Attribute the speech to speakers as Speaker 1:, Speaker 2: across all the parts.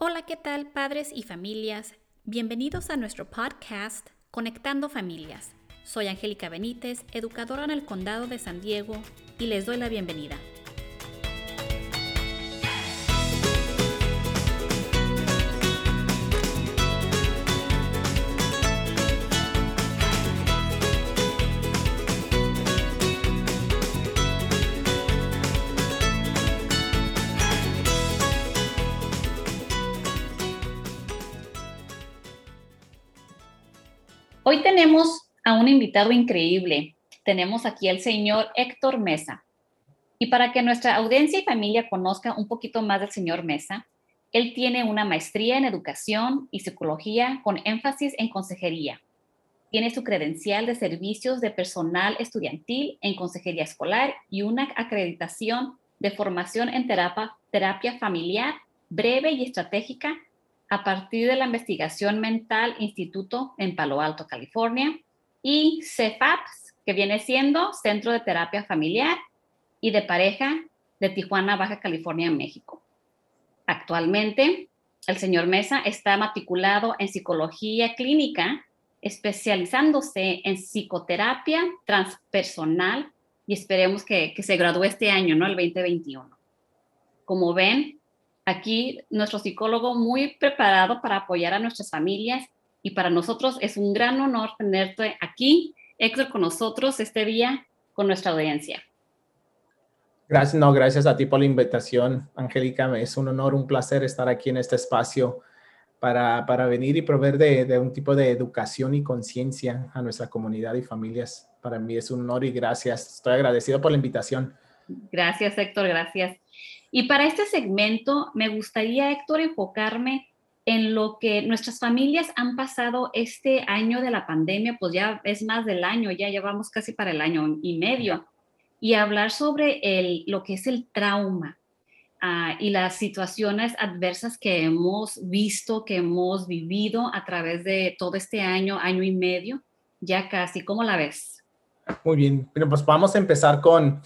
Speaker 1: Hola, ¿qué tal padres y familias? Bienvenidos a nuestro podcast Conectando Familias. Soy Angélica Benítez, educadora en el Condado de San Diego, y les doy la bienvenida. Tenemos a un invitado increíble. Tenemos aquí al señor Héctor Mesa. Y para que nuestra audiencia y familia conozca un poquito más del señor Mesa, él tiene una maestría en educación y psicología con énfasis en consejería. Tiene su credencial de servicios de personal estudiantil en consejería escolar y una acreditación de formación en terapia, terapia familiar breve y estratégica a partir de la investigación mental Instituto en Palo Alto, California, y CEFAPS, que viene siendo Centro de Terapia Familiar y de Pareja de Tijuana, Baja California, México. Actualmente, el señor Mesa está matriculado en psicología clínica, especializándose en psicoterapia transpersonal y esperemos que, que se gradúe este año, ¿no? El 2021. Como ven, Aquí nuestro psicólogo muy preparado para apoyar a nuestras familias y para nosotros es un gran honor tenerte aquí, Héctor, con nosotros este día con nuestra audiencia.
Speaker 2: Gracias, no, gracias a ti por la invitación, Angélica. Es un honor, un placer estar aquí en este espacio para, para venir y proveer de, de, un tipo de educación y conciencia a nuestra comunidad y familias. Para mí es un honor y gracias. Estoy agradecido por la invitación.
Speaker 1: Gracias, Héctor, gracias. Y para este segmento me gustaría, Héctor, enfocarme en lo que nuestras familias han pasado este año de la pandemia, pues ya es más del año, ya llevamos casi para el año y medio, y hablar sobre el, lo que es el trauma uh, y las situaciones adversas que hemos visto, que hemos vivido a través de todo este año, año y medio, ya casi. ¿Cómo la ves?
Speaker 2: Muy bien, pero pues vamos a empezar con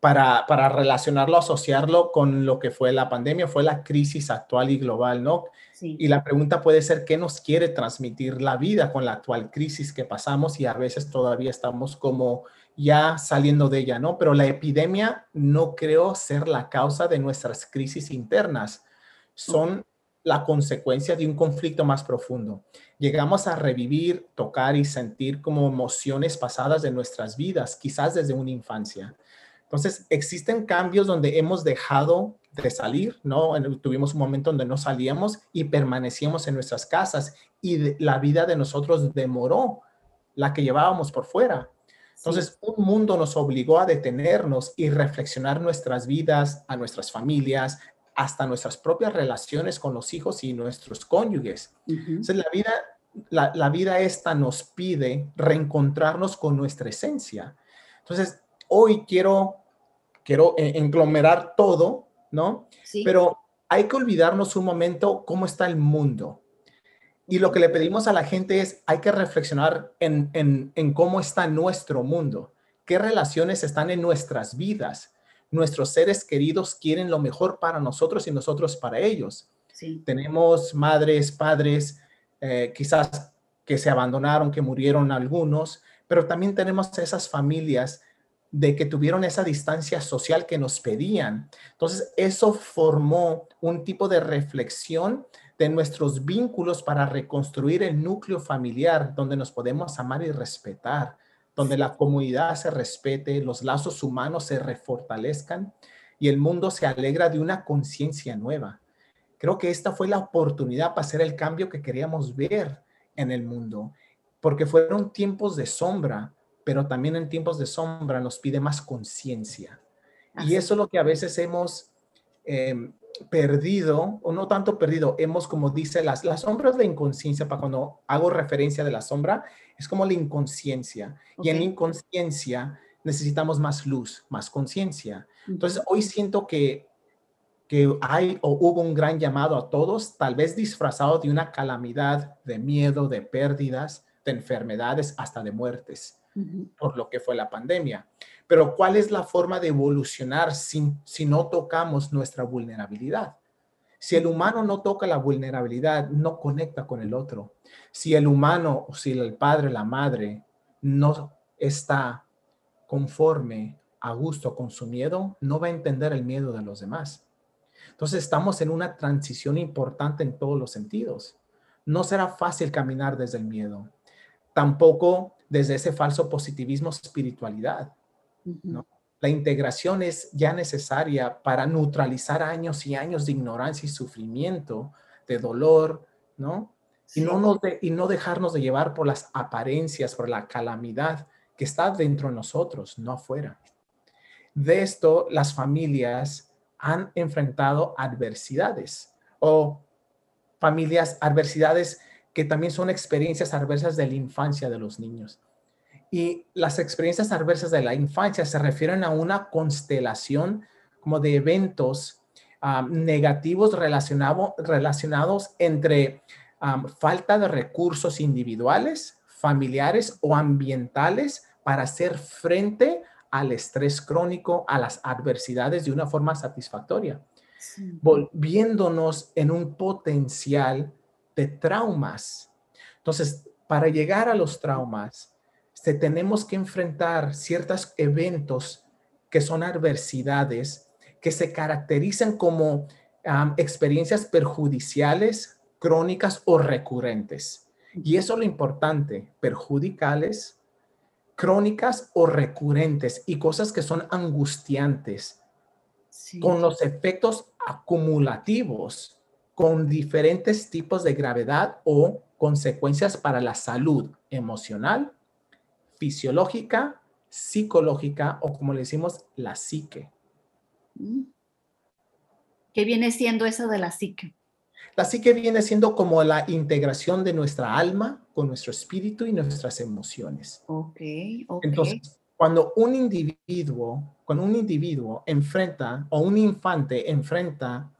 Speaker 2: para, para, relacionarlo, asociarlo con lo que fue la pandemia, fue la crisis actual y global, ¿no? Sí. Y la pregunta puede ser, ¿qué nos quiere transmitir la vida con la actual crisis que pasamos y a veces todavía estamos como ya saliendo de ella, ¿no? Pero la epidemia no creo ser la causa de nuestras crisis internas, son la consecuencia de un conflicto más profundo. Llegamos a revivir, tocar y sentir como emociones pasadas de nuestras vidas, quizás desde una infancia entonces, existen cambios donde hemos dejado de salir, ¿no? Tuvimos un momento donde no salíamos y permanecíamos en nuestras casas y la vida de nosotros demoró la que llevábamos por fuera. Entonces, un mundo nos obligó a detenernos y reflexionar nuestras vidas, a nuestras familias, hasta nuestras propias relaciones con los hijos y nuestros cónyuges. Uh -huh. Entonces, la vida, la, la vida esta nos pide reencontrarnos con nuestra esencia. Entonces, hoy quiero, quiero englomerar todo, ¿no? Sí. Pero hay que olvidarnos un momento cómo está el mundo. Y lo que le pedimos a la gente es, hay que reflexionar en, en, en cómo está nuestro mundo, qué relaciones están en nuestras vidas. Nuestros seres queridos quieren lo mejor para nosotros y nosotros para ellos. Sí. Tenemos madres, padres, eh, quizás que se abandonaron, que murieron algunos, pero también tenemos esas familias de que tuvieron esa distancia social que nos pedían. Entonces, eso formó un tipo de reflexión de nuestros vínculos para reconstruir el núcleo familiar donde nos podemos amar y respetar, donde la comunidad se respete, los lazos humanos se refortalezcan y el mundo se alegra de una conciencia nueva. Creo que esta fue la oportunidad para hacer el cambio que queríamos ver en el mundo, porque fueron tiempos de sombra, pero también en tiempos de sombra nos pide más conciencia. Y eso es lo que a veces hemos eh, perdido, o no tanto perdido, hemos, como dice, las, la sombra es la inconsciencia, para cuando hago referencia de la sombra, es como la inconsciencia. Okay. Y en inconsciencia necesitamos más luz, más conciencia. Entonces, hoy siento que, que hay o hubo un gran llamado a todos, tal vez disfrazado de una calamidad, de miedo, de pérdidas, de enfermedades, hasta de muertes por lo que fue la pandemia. Pero ¿cuál es la forma de evolucionar si, si no tocamos nuestra vulnerabilidad? Si el humano no toca la vulnerabilidad, no conecta con el otro. Si el humano o si el padre, la madre, no está conforme, a gusto con su miedo, no va a entender el miedo de los demás. Entonces estamos en una transición importante en todos los sentidos. No será fácil caminar desde el miedo, tampoco desde ese falso positivismo espiritualidad. La integración es ya necesaria para neutralizar años y años de ignorancia y sufrimiento, de dolor, ¿no? Y, no y no dejarnos de llevar por las apariencias, por la calamidad que está dentro de nosotros, no afuera. De esto, las familias han enfrentado adversidades o familias, adversidades que también son experiencias adversas de la infancia de los niños. Y las experiencias adversas de la infancia se refieren a una constelación como de eventos negativos relacionados entre falta de recursos individuales, familiares o ambientales para hacer frente al estrés crónico, a las adversidades de una forma satisfactoria, volviéndonos en un potencial de traumas. Entonces, para llegar a los traumas, se tenemos que enfrentar ciertos eventos que son adversidades que se caracterizan como experiencias perjudiciales, crónicas o recurrentes. Y eso es lo importante, perjudicales, crónicas o recurrentes y cosas que son angustiantes, con los efectos acumulativos, con diferentes tipos de gravedad o consecuencias para la salud emocional, fisiológica, psicológica o como le decimos, la psique. Mm.
Speaker 1: ¿Qué viene siendo eso de la psique?
Speaker 2: La psique viene siendo como la integración de nuestra alma con nuestro espíritu y nuestras emociones.
Speaker 1: Ok, ok.
Speaker 2: Entonces, cuando un individuo, cuando un individuo enfrenta o un infante enfrenta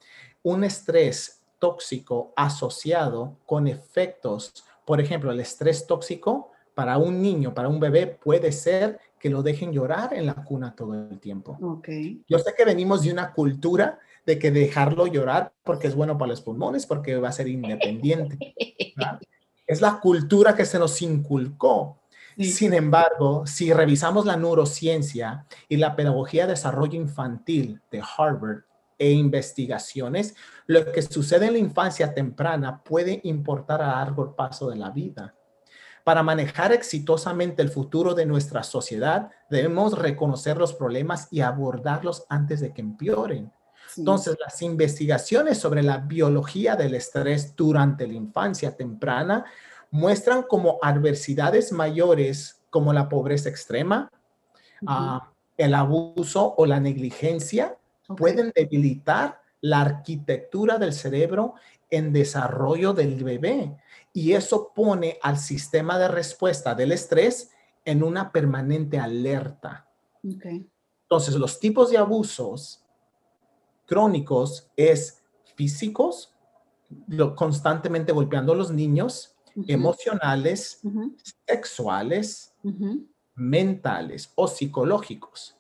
Speaker 2: un estrés tóxico asociado con efectos, por ejemplo, el estrés tóxico para un niño, para un bebé, puede ser que lo dejen llorar en la cuna todo el tiempo.
Speaker 1: Okay.
Speaker 2: Yo sé que venimos de una cultura de que dejarlo llorar porque es bueno para los pulmones, porque va a ser independiente. Es la cultura que se nos inculcó. Sin embargo, si revisamos la neurociencia y la pedagogía de desarrollo infantil de Harvard e investigaciones, lo que sucede en la infancia temprana puede importar a largo paso de la vida. Para manejar exitosamente el futuro de nuestra sociedad, debemos reconocer los problemas y abordarlos antes de que empeoren. Entonces, las investigaciones sobre la biología del estrés durante la infancia temprana muestran como adversidades mayores como la pobreza extrema, ah, el abuso o la negligencia pueden debilitar la arquitectura del cerebro en desarrollo del bebé y eso pone al sistema de respuesta del estrés en una permanente alerta. Entonces, los tipos de abusos crónicos es físicos, constantemente golpeando a los niños, emocionales, sexuales, mentales o psicológicos.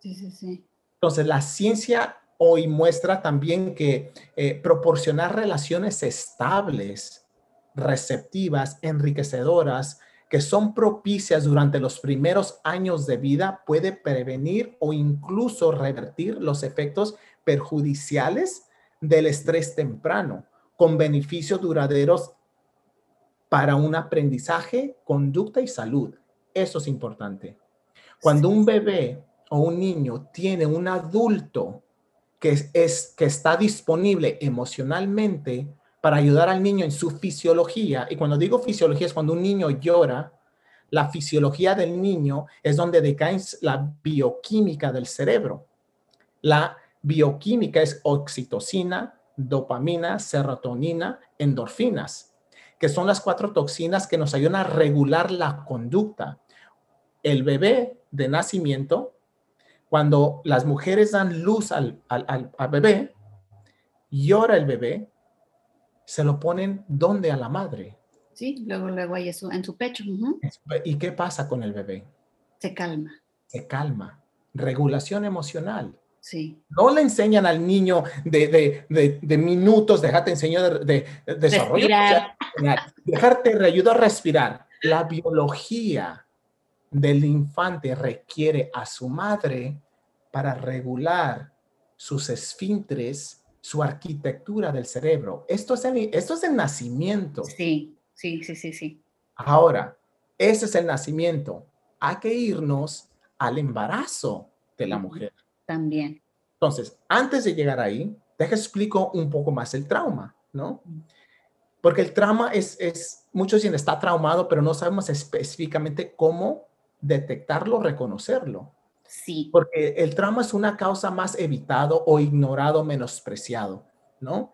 Speaker 1: Sí, sí, sí.
Speaker 2: Entonces, la ciencia hoy muestra también que eh, proporcionar relaciones estables, receptivas, enriquecedoras, que son propicias durante los primeros años de vida, puede prevenir o incluso revertir los efectos perjudiciales del estrés temprano, con beneficios duraderos para un aprendizaje, conducta y salud. Eso es importante. Cuando un bebé o un niño tiene un adulto que, es, que está disponible emocionalmente para ayudar al niño en su fisiología, y cuando digo fisiología es cuando un niño llora, la fisiología del niño es donde decae la bioquímica del cerebro. La bioquímica es oxitocina, dopamina, serotonina, endorfinas, que son las cuatro toxinas que nos ayudan a regular la conducta. El bebé de nacimiento, cuando las mujeres dan luz al, bebé, llora el bebé, se lo ponen donde a la madre.
Speaker 1: Sí, luego, luego hay eso en su pecho.
Speaker 2: ¿Y qué pasa con el bebé?
Speaker 1: Se calma.
Speaker 2: Se calma. Regulación emocional
Speaker 1: Sí.
Speaker 2: No le enseñan al niño de, de, de, minutos, déjate enseñar de, desarrollo. Dejarte, te ayuda a respirar. La biología del infante requiere a su madre para regular sus esfínteres, su arquitectura del cerebro. Esto es el, esto es el nacimiento.
Speaker 1: Sí, sí, sí, sí, sí.
Speaker 2: Ahora, ese es el nacimiento. Hay que irnos al embarazo de la mujer.
Speaker 1: También.
Speaker 2: Entonces, antes de llegar ahí, deja explico un poco más el trauma, ¿no? Porque el trauma es, es muchos dicen está traumado, pero no sabemos específicamente cómo detectarlo, reconocerlo.
Speaker 1: Sí.
Speaker 2: Porque el trauma es una causa más evitado o ignorado, menospreciado, ¿no?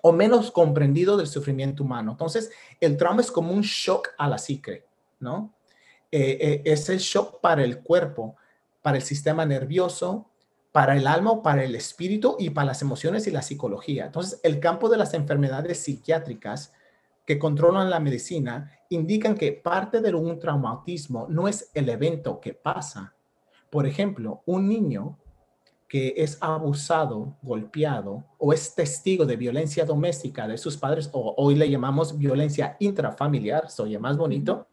Speaker 2: O menos comprendido del sufrimiento humano. Entonces, el trauma es como un shock a la psique, ¿no? Eh, eh, es el shock para el cuerpo, para el sistema nervioso, para el alma para el espíritu y para las emociones y la psicología. Entonces, el campo de las enfermedades psiquiátricas que controlan la medicina indican que parte de un traumatismo no es el evento que pasa. Por ejemplo, un niño que es abusado, golpeado o es testigo de violencia doméstica de sus padres, o hoy le llamamos violencia intrafamiliar, soy más bonito,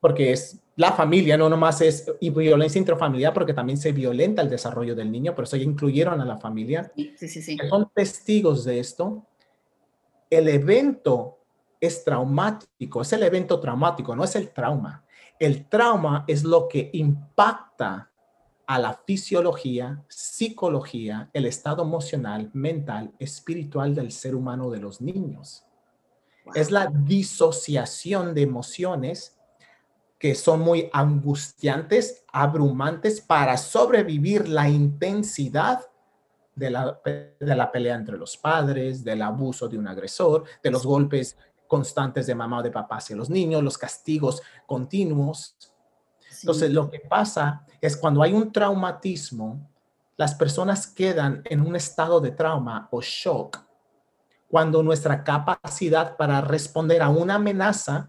Speaker 2: porque es la familia, no nomás es y violencia intrafamiliar, porque también se violenta el desarrollo del niño, por eso ya incluyeron a la familia.
Speaker 1: Sí, sí, sí.
Speaker 2: Son testigos de esto. El evento es traumático, es el evento traumático, no es el trauma. El trauma es lo que impacta a la fisiología, psicología, el estado emocional, mental, espiritual del ser humano de los niños. Es la disociación de emociones que son muy angustiantes, abrumantes para sobrevivir la intensidad de la, de la pelea entre los padres, del abuso de un agresor, de los golpes constantes de mamá o de papá hacia los niños, los castigos continuos. Entonces, lo que pasa es cuando hay un traumatismo, las personas quedan en un estado de trauma o shock cuando nuestra capacidad para responder a una amenaza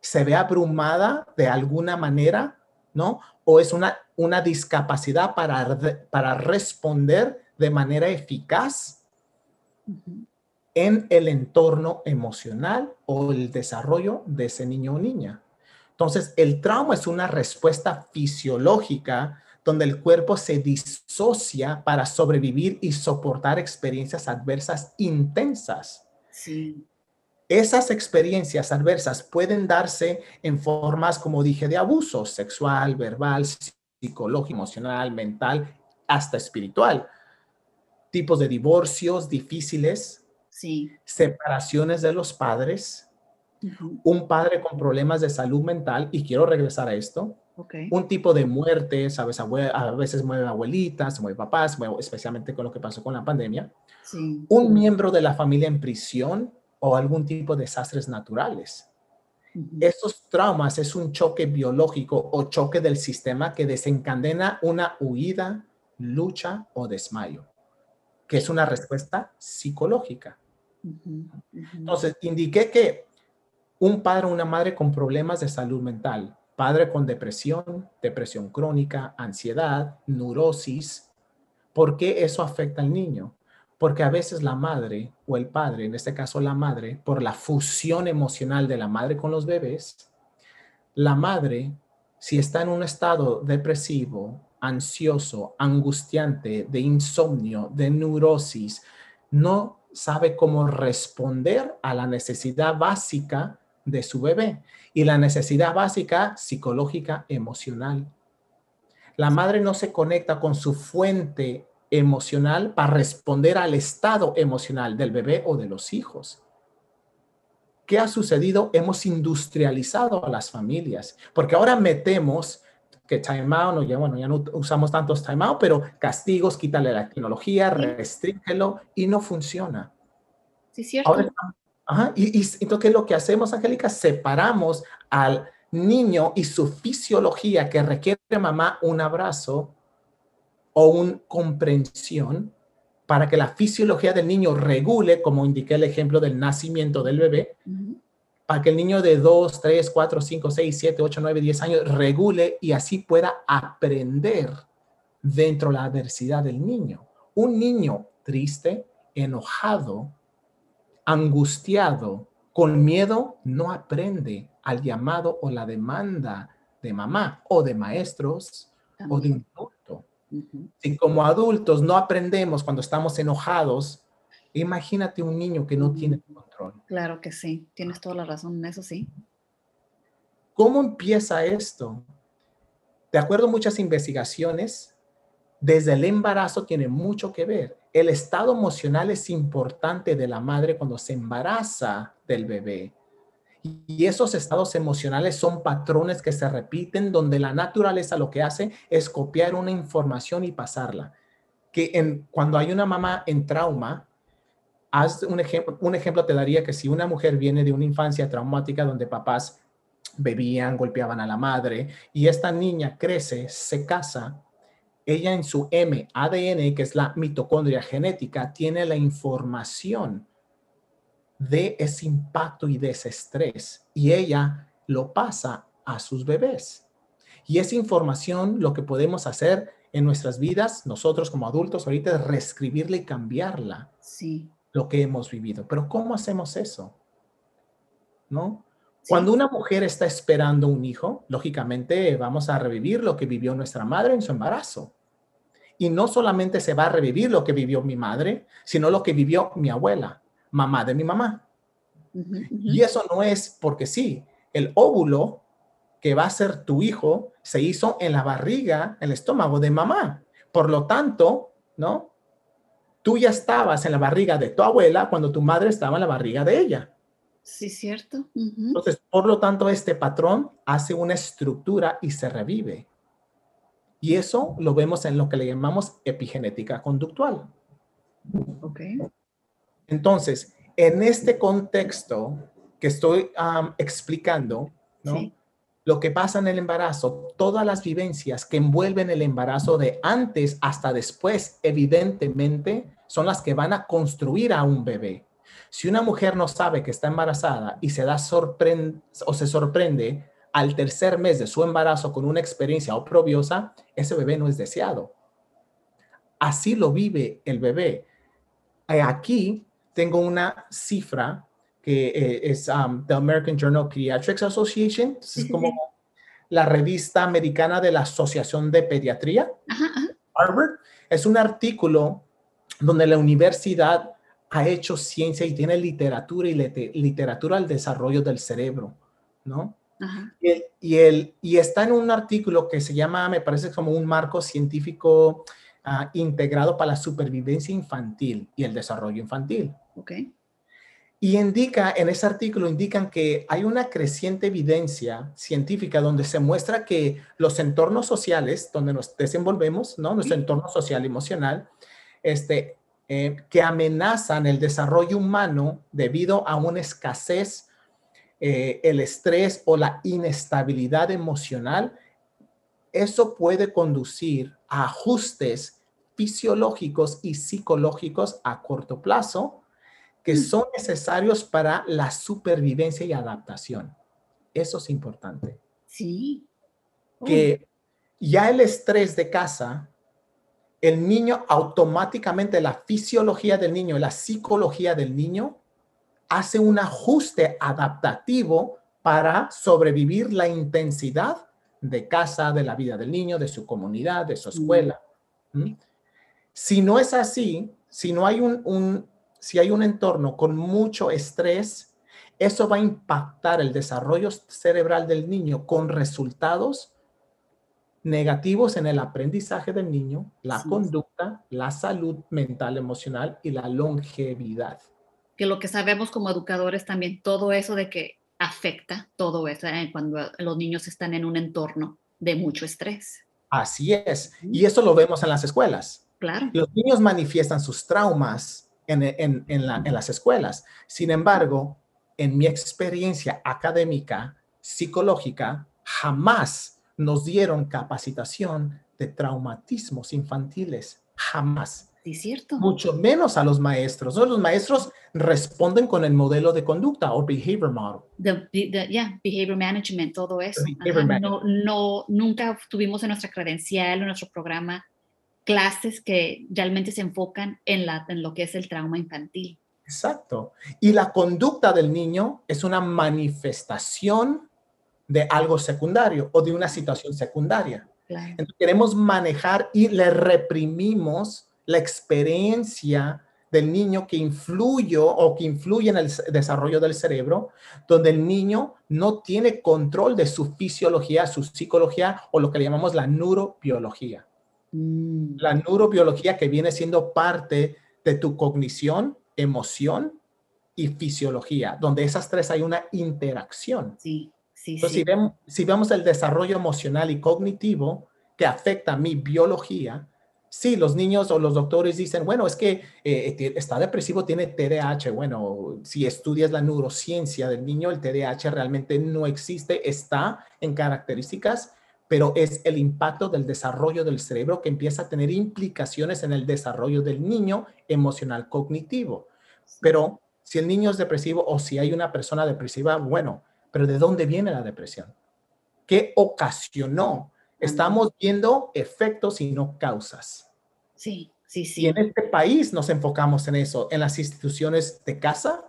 Speaker 2: se ve abrumada de alguna manera, ¿no? O es una, una discapacidad para, para responder de manera eficaz en el entorno emocional o el desarrollo de ese niño o niña. Entonces, el trauma es una respuesta fisiológica donde el cuerpo se disocia para sobrevivir y soportar experiencias adversas intensas.
Speaker 1: Sí.
Speaker 2: Esas experiencias adversas pueden darse en formas, como dije, de abuso sexual, verbal, psicológico, emocional, mental, hasta espiritual. Tipos de divorcios difíciles,
Speaker 1: sí.
Speaker 2: separaciones de los padres, un padre con problemas de salud mental, y quiero regresar a esto, un tipo de muerte, ¿sabes? a veces mueve abuelitas, mueve papás, especialmente con lo que pasó con la pandemia. Un miembro de la familia en prisión o algún tipo de desastres naturales. Estos traumas es un choque biológico o choque del sistema que desencadena una huida, lucha o desmayo, que es una respuesta psicológica. Entonces, indiqué que un padre o una madre con problemas de salud mental, padre con depresión, depresión crónica, ansiedad, neurosis, ¿por qué eso afecta al niño? Porque a veces la madre o el padre, en este caso la madre, por la fusión emocional de la madre con los bebés, la madre, si está en un estado depresivo, ansioso, angustiante, de insomnio, de neurosis, no sabe cómo responder a la necesidad básica de su bebé y la necesidad básica psicológica emocional. La madre no se conecta con su fuente emocional para responder al estado emocional del bebé o de los hijos. ¿Qué ha sucedido? Hemos industrializado a las familias, porque ahora metemos que timeout, no, ya, bueno, ya no usamos tantos timeout, pero castigos, quítale la tecnología, restríngelo y no funciona.
Speaker 1: Sí, cierto.
Speaker 2: ajá, y, y entonces lo que hacemos, Angélica, separamos al niño y su fisiología que requiere mamá un abrazo o una comprensión para que la fisiología del niño regule, como indiqué el ejemplo del nacimiento del bebé, para que el niño de 2, 3, 4, 5, 6, 7, 8, 9, 10 años regule y así pueda aprender dentro de la adversidad del niño. Un niño triste, enojado, angustiado, con miedo, no aprende al llamado o la demanda de mamá o de maestros o de un adulto. Si como adultos no aprendemos cuando estamos enojados, imagínate un niño que no tiene control.
Speaker 1: Claro que sí, tienes toda la razón en eso, sí.
Speaker 2: ¿Cómo empieza esto? De acuerdo a muchas investigaciones, desde el embarazo tiene mucho que ver. El estado emocional es importante de la madre cuando se embaraza del bebé. Y esos estados emocionales son patrones que se repiten donde la naturaleza lo que hace es copiar una información y pasarla. Que en, cuando hay una mamá en trauma, haz un ejemplo, un ejemplo te daría que si una mujer viene de una infancia traumática donde papás bebían, golpeaban a la madre y esta niña crece, se casa, ella en su M, ADN, que es la mitocondria genética, tiene la información de ese impacto y de ese estrés y ella lo pasa a sus bebés. Y esa información, lo que podemos hacer en nuestras vidas, nosotros como adultos, ahorita es reescribirla y cambiarla.
Speaker 1: Sí.
Speaker 2: Lo que hemos vivido. Pero ¿cómo hacemos eso? ¿No? Cuando una mujer está esperando un hijo, lógicamente vamos a revivir lo que vivió nuestra madre en su embarazo. Y no solamente se va a revivir lo que vivió mi madre, sino lo que vivió mi abuela, mamá de mi mamá. Y eso no es porque sí, el óvulo que va a ser tu hijo se hizo en la barriga, en el estómago de mamá. Por lo tanto, ¿no? Tú ya estabas en la barriga de tu abuela cuando tu madre estaba en la barriga de ella.
Speaker 1: Sí, cierto.
Speaker 2: Entonces, por lo tanto, este patrón hace una estructura y se revive. Y eso lo vemos en lo que le llamamos epigenética conductual.
Speaker 1: Ok.
Speaker 2: Entonces, en este contexto que estoy explicando, ¿no? Lo que pasa en el embarazo, todas las vivencias que envuelven el embarazo de antes hasta después, evidentemente, son las que van a construir a un bebé. Si una mujer no sabe que está embarazada y se da sorprende o se sorprende al tercer mes de su embarazo con una experiencia oprobiosa, ese bebé no es deseado. Así lo vive el bebé. Eh, aquí tengo una cifra que eh, es um, the American Journal of Pediatrics Association, es como la revista americana de la Asociación de Pediatría, Harvard. Es un artículo donde la universidad ha hecho ciencia y tiene literatura y literatura al desarrollo del cerebro, ¿no? Y, el, y, está en un artículo que se llama, me parece como un marco científico ah, integrado para la supervivencia infantil y el desarrollo infantil.
Speaker 1: Ok.
Speaker 2: Y indica, en ese artículo indican que hay una creciente evidencia científica donde se muestra que los entornos sociales donde nos desenvolvemos, ¿no? Nuestro entorno social y emocional, este, eh, que amenazan el desarrollo humano debido a una escasez, eh, el estrés o la inestabilidad emocional, eso puede conducir a ajustes fisiológicos y psicológicos a corto plazo que mm. son necesarios para la supervivencia y adaptación. Eso es importante.
Speaker 1: Sí.
Speaker 2: Que ya el estrés de casa el niño automáticamente, la fisiología del niño, la psicología del niño, hace un ajuste adaptativo para sobrevivir la intensidad de casa, de la vida del niño, de su comunidad, de su escuela. Si no es así, si no hay un, si hay un entorno con mucho estrés, eso va a impactar el desarrollo cerebral del niño con resultados negativos en el aprendizaje del niño, la conducta, la salud mental, emocional y la longevidad.
Speaker 1: Que lo que sabemos como educadores también, todo eso de que afecta todo eso ¿eh? cuando los niños están en un entorno de mucho estrés.
Speaker 2: Así es. Y eso lo vemos en las escuelas.
Speaker 1: Claro.
Speaker 2: Los niños manifiestan sus traumas en, en, en, la, en las escuelas. Sin embargo, en mi experiencia académica, psicológica, jamás nos dieron capacitación de traumatismos infantiles, jamás.
Speaker 1: Sí, cierto.
Speaker 2: Mucho menos a los maestros. Los maestros responden con el modelo de conducta o behavior model.
Speaker 1: Ya, yeah, behavior management, todo eso. No, no, nunca tuvimos en nuestra credencial, en nuestro programa, clases que realmente se enfocan en, la, en lo que es el trauma infantil.
Speaker 2: Exacto. Y la conducta del niño es una manifestación de algo secundario o de una situación secundaria. Entonces, queremos manejar y le reprimimos la experiencia del niño que influye o que influye en el desarrollo del cerebro, donde el niño no tiene control de su fisiología, su psicología o lo que le llamamos la neurobiología. Mm. La neurobiología que viene siendo parte de tu cognición, emoción y fisiología, donde esas tres hay una interacción.
Speaker 1: Sí, sí,
Speaker 2: Entonces, Si, vemos, si vemos el desarrollo emocional y cognitivo que afecta a mi biología, sí, los niños o los doctores dicen, bueno, es que eh, está depresivo, tiene TDAH. Bueno, si estudias la neurociencia del niño, el TDAH realmente no existe, está en características, pero es el impacto del desarrollo del cerebro que empieza a tener implicaciones en el desarrollo del niño emocional cognitivo. Pero si el niño es depresivo o si hay una persona depresiva, bueno, pero ¿de dónde viene la depresión? ¿Qué ocasionó? Estamos viendo efectos y no causas.
Speaker 1: Sí, sí, sí.
Speaker 2: Y en este país nos enfocamos en eso, en las instituciones de casa,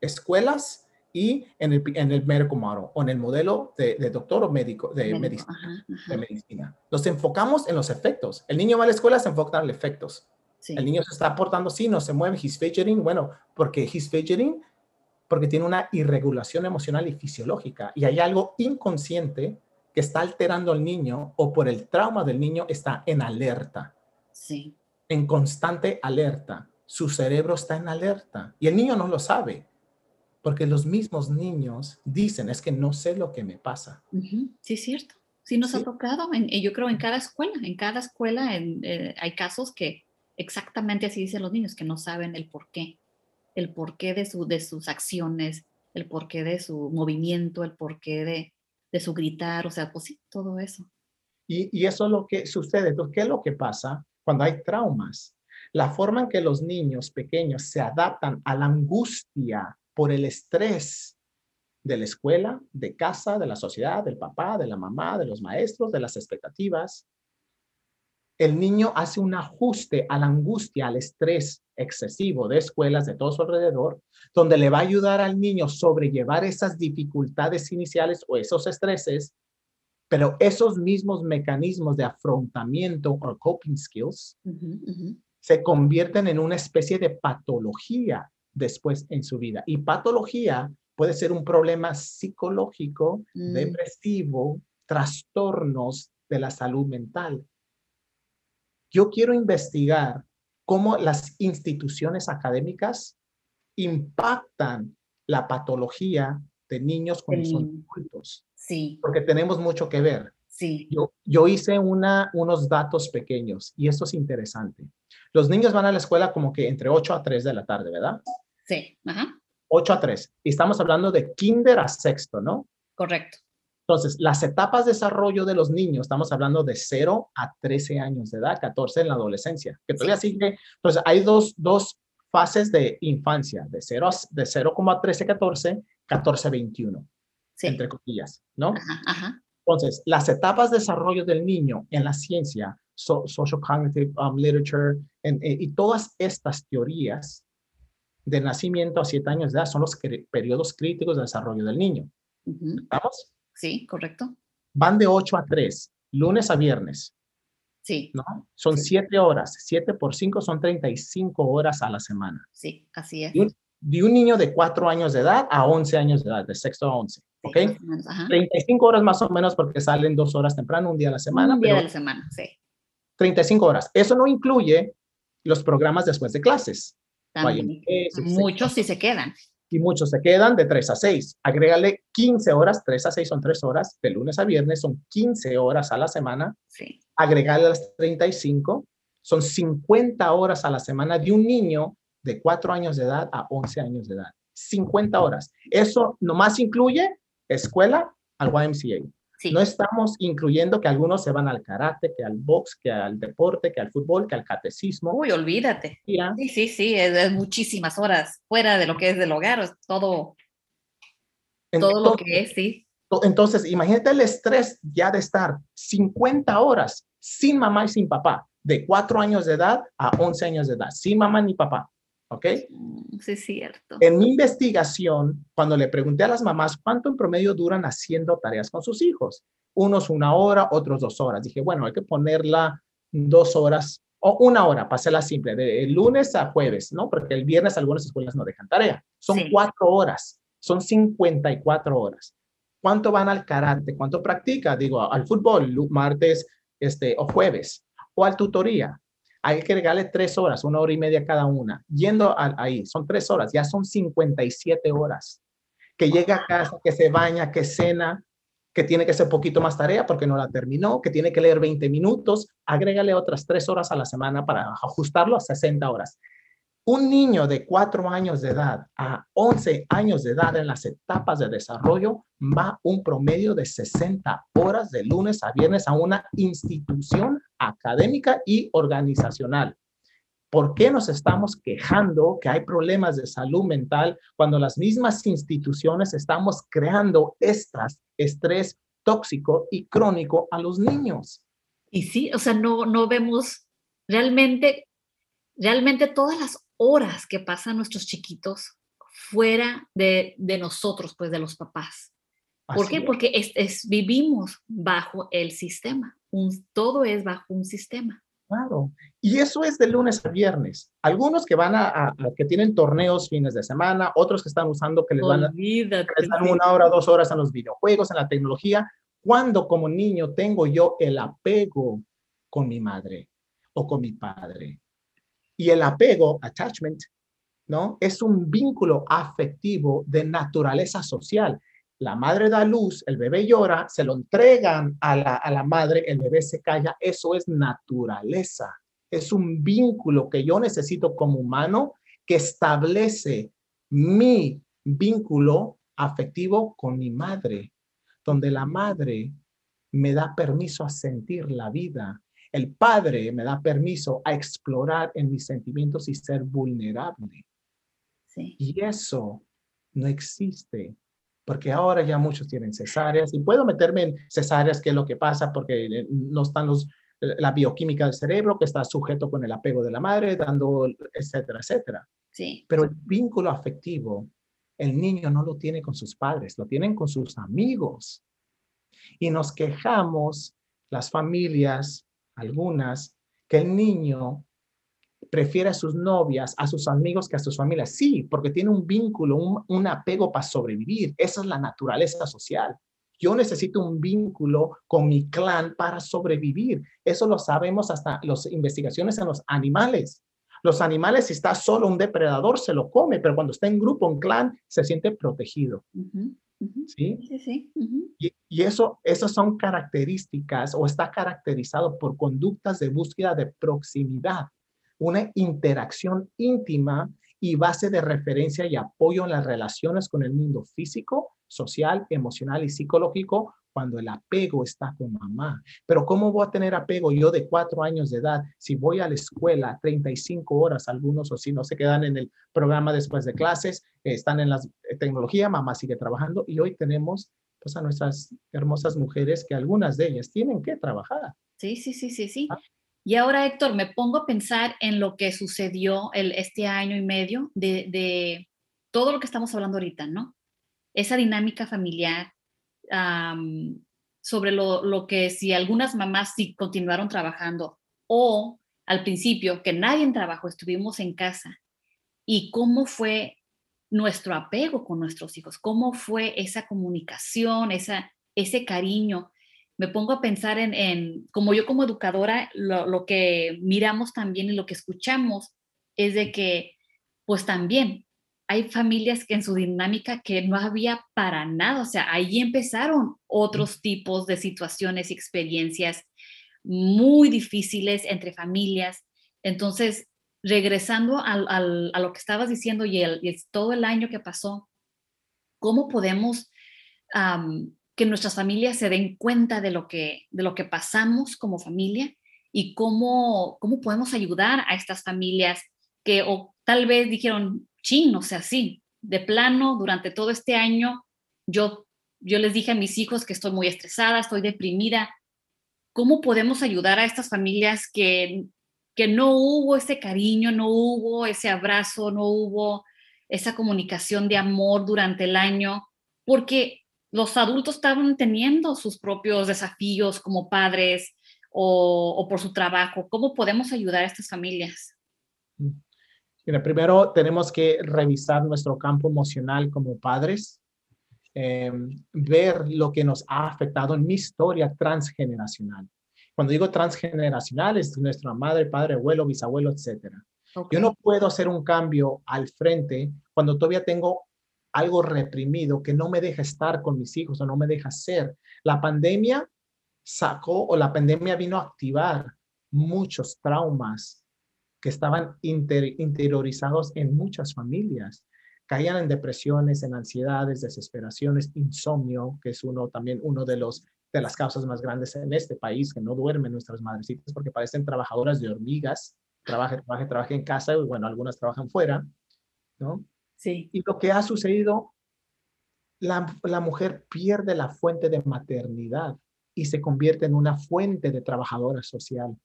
Speaker 2: escuelas y en el, en el model o en el modelo de, doctor o médico de, medicina, de medicina. Nos enfocamos en los efectos. El niño va a la escuela, se enfoca en los efectos. El niño se está aportando, sí, no se mueve, he's fidgeting, bueno, porque he's fidgeting, porque tiene una irregulación emocional y fisiológica y hay algo inconsciente que está alterando al niño o por el trauma del niño está en alerta.
Speaker 1: Sí.
Speaker 2: En constante alerta. Su cerebro está en alerta y el niño no lo sabe porque los mismos niños dicen, es que no sé lo que me pasa.
Speaker 1: Sí, es cierto. Sí nos ha tocado, en, yo creo en cada escuela, en cada escuela eh, hay casos que exactamente así dicen los niños, que no saben el por qué, el porqué de, su, de sus acciones, el porqué de su movimiento, el porqué de, de su gritar, o sea, pues sí, todo eso.
Speaker 2: Y, y eso es lo que sucede. Entonces, ¿qué es lo que pasa cuando hay traumas? La forma en que los niños pequeños se adaptan a la angustia por el estrés de la escuela, de casa, de la sociedad, del papá, de la mamá, de los maestros, de las expectativas. El niño hace un ajuste a la angustia, al estrés excesivo de escuelas de todo su alrededor, donde le va a ayudar al niño sobrellevar esas dificultades iniciales o esos estreses, pero esos mismos mecanismos de afrontamiento o coping skills se convierten en una especie de patología después en su vida. Y patología puede ser un problema psicológico, mm. depresivo, trastornos de la salud mental. Yo quiero investigar cómo las instituciones académicas impactan la patología de niños cuando son adultos.
Speaker 1: Sí.
Speaker 2: Porque tenemos mucho que ver.
Speaker 1: Sí.
Speaker 2: Yo, yo hice una, unos datos pequeños y esto es interesante. Los niños van a la escuela como que entre 8 a 3 de la tarde, ¿verdad?
Speaker 1: Sí, ajá.
Speaker 2: 8 a 3. Y estamos hablando de kinder a sexto, ¿no?
Speaker 1: Correcto.
Speaker 2: Entonces, las etapas de desarrollo de los niños, estamos hablando de 0 a 13 años de edad, 14 en la adolescencia, que todavía sigue. Entonces, hay dos, dos fases de infancia, de 0 a, de 0, a 13, 14, 14, 21, entre comillas, ¿no?
Speaker 1: Ajá, ajá.
Speaker 2: Entonces, las etapas de desarrollo del niño en la ciencia, social cognitive um, literature, eh, y todas estas teorías de nacimiento a siete años de edad son los periodos críticos de desarrollo del niño. ¿Estamos?
Speaker 1: Sí, correcto.
Speaker 2: Van de 8 a 3, lunes a viernes.
Speaker 1: Sí.
Speaker 2: ¿No? Son siete horas. 7 por 5 son 35 horas a la semana.
Speaker 1: Sí, así es.
Speaker 2: De un, niño de 4 años de edad a 11 años de edad, de sexto a 11. ¿Ok? 35 horas más o menos porque salen dos horas temprano, un día a la semana.
Speaker 1: Un día a la semana, sí.
Speaker 2: 35 horas. Eso no incluye los programas después de clases.
Speaker 1: muchos sí se quedan.
Speaker 2: Y muchos se quedan de 3 a 6. Agrégale 15 horas, 3 a 6 son 3 horas, de lunes a viernes son 15 horas a la semana.
Speaker 1: Sí.
Speaker 2: Agregale las 35, son 50 horas a la semana de un niño de 4 años de edad a 11 años de edad. 50 horas. Eso nomás incluye escuela al YMCA. No estamos incluyendo que algunos se van al karate, que al box, que al deporte, que al fútbol, que al catecismo.
Speaker 1: Uy, olvídate. Sí, sí, sí, es, muchísimas horas fuera de lo que es del hogar, es todo, todo lo que es, sí.
Speaker 2: Entonces, imagínate el estrés ya de estar 50 horas sin mamá y sin papá. de cuatro años de edad a 11 años de edad, sin mamá ni papá. ¿Ok?
Speaker 1: Sí, es cierto.
Speaker 2: En mi investigación, cuando le pregunté a las mamás cuánto en promedio duran haciendo tareas con sus hijos, unos una hora, otros dos horas. Dije, bueno, hay que ponerla dos horas o una hora, la simple, de lunes a jueves, ¿no? Porque el viernes algunas escuelas no dejan tarea. Son cuatro horas, son 54 horas. ¿Cuánto van al karate? ¿Cuánto practica? Digo, al fútbol, martes este, o jueves, o al tutoría. Hay que regalarle tres horas, una hora y media cada una. Yendo ahí, son tres horas, ya son 57 horas. Que llega a casa, que se baña, que cena, que tiene que hacer poquito más tarea porque no la terminó, que tiene que leer 20 minutos, agrégale otras tres horas a la semana para ajustarlo a 60 horas. Un niño de 4 años de edad a 11 años de edad en las etapas de desarrollo va un promedio de 60 horas de lunes a viernes a una institución académica y organizacional. ¿Por qué nos estamos quejando que hay problemas de salud mental cuando las mismas instituciones estamos creando estas estrés tóxico y crónico a los niños?
Speaker 1: Y sí, o sea, no, no vemos realmente, realmente todas las horas que pasan nuestros chiquitos fuera de, de nosotros, pues de los papás. ¿Por qué? Porque es, vivimos bajo el sistema. Un, todo es bajo un sistema.
Speaker 2: Claro. Y eso es de lunes a viernes. Algunos que van a, que tienen torneos fines de semana, otros que están usando que les van a dan una hora, dos horas en los videojuegos, en la tecnología. Cuando como niño tengo yo el apego con mi madre o con mi padre? Y el apego, attachment, ¿no? Es un vínculo afectivo de naturaleza social la madre da luz, el bebé llora, se lo entregan a la, madre, el bebé se calla, eso es naturaleza. Es un vínculo que yo necesito como humano que establece mi vínculo afectivo con mi madre, donde la madre me da permiso a sentir la vida. El padre me da permiso a explorar en mis sentimientos y ser vulnerable. Y eso no existe porque ahora ya muchos tienen cesáreas y puedo meterme en cesáreas, qué es lo que pasa, porque eh, no están los, la bioquímica del cerebro que está sujeto con el apego de la madre, dando, etcétera, etcétera.
Speaker 1: Sí.
Speaker 2: Pero el vínculo afectivo, el niño no lo tiene con sus padres, lo tienen con sus amigos. Y nos quejamos, las familias, algunas, que el niño prefiere a sus novias, a sus amigos que a sus familias. Sí, porque tiene un vínculo, un, apego para sobrevivir. Esa es la naturaleza social. Yo necesito un vínculo con mi clan para sobrevivir. Eso lo sabemos hasta las investigaciones en los animales. Los animales, si está solo un depredador, se lo come, pero cuando está en grupo, en clan, se siente protegido.
Speaker 1: ¿Sí? Sí, sí.
Speaker 2: y, y, eso, esas son características o está caracterizado por conductas de búsqueda de proximidad una interacción íntima y base de referencia y apoyo en las relaciones con el mundo físico, social, emocional y psicológico cuando el apego está con mamá. Pero ¿cómo voy a tener apego yo de cuatro años de edad si voy a la escuela 35 horas, algunos o si no se quedan en el programa después de clases, están en la tecnología, mamá sigue trabajando y hoy tenemos pues a nuestras hermosas mujeres que algunas de ellas tienen que trabajar.
Speaker 1: Sí, sí, sí, sí, sí. Ah. Y ahora, Héctor, me pongo a pensar en lo que sucedió el, este año y medio de, todo lo que estamos hablando ahorita, ¿no? Esa dinámica familiar, sobre lo, lo, que si algunas mamás sí continuaron trabajando o al principio que nadie trabajó, estuvimos en casa y cómo fue nuestro apego con nuestros hijos, cómo fue esa comunicación, esa, ese cariño me pongo a pensar en, como yo como educadora, lo, que miramos también y lo que escuchamos es de que, pues también hay familias que en su dinámica que no había para nada, o sea, ahí empezaron otros tipos de situaciones y experiencias muy difíciles entre familias. Entonces, regresando al, a lo que estabas diciendo y, el, todo el año que pasó, ¿cómo podemos que nuestras familias se den cuenta de lo que, de lo que pasamos como familia y cómo, cómo podemos ayudar a estas familias que o tal vez dijeron, chin, o sea, sí, de plano, durante todo este año, yo, yo les dije a mis hijos que estoy muy estresada, estoy deprimida, ¿cómo podemos ayudar a estas familias que, que no hubo ese cariño, no hubo ese abrazo, no hubo esa comunicación de amor durante el año? Porque los adultos estaban teniendo sus propios desafíos como padres o, o por su trabajo. ¿Cómo podemos ayudar a estas familias?
Speaker 2: Mm. Mira, primero tenemos que revisar nuestro campo emocional como padres, em, ver lo que nos ha afectado en mi historia transgeneracional. Cuando digo transgeneracional es nuestra madre, padre, abuelo, bisabuelo, etc. Yo no puedo hacer un cambio al frente cuando todavía tengo algo reprimido que no me deja estar con mis hijos o no me deja ser. La pandemia sacó o la pandemia vino a activar muchos traumas que estaban interiorizados en muchas familias. Caían en depresiones, en ansiedades, desesperaciones, insomnio, que es uno también uno de los de las causas más grandes en este país, que no duermen nuestras madrecitas porque parecen trabajadoras de hormigas, trabajen, trabajen, trabajen en casa y bueno, algunas trabajan fuera, ¿no?
Speaker 1: Sí.
Speaker 2: Y lo que ha sucedido, la, la mujer pierde la fuente de maternidad y se convierte en una fuente de trabajadora social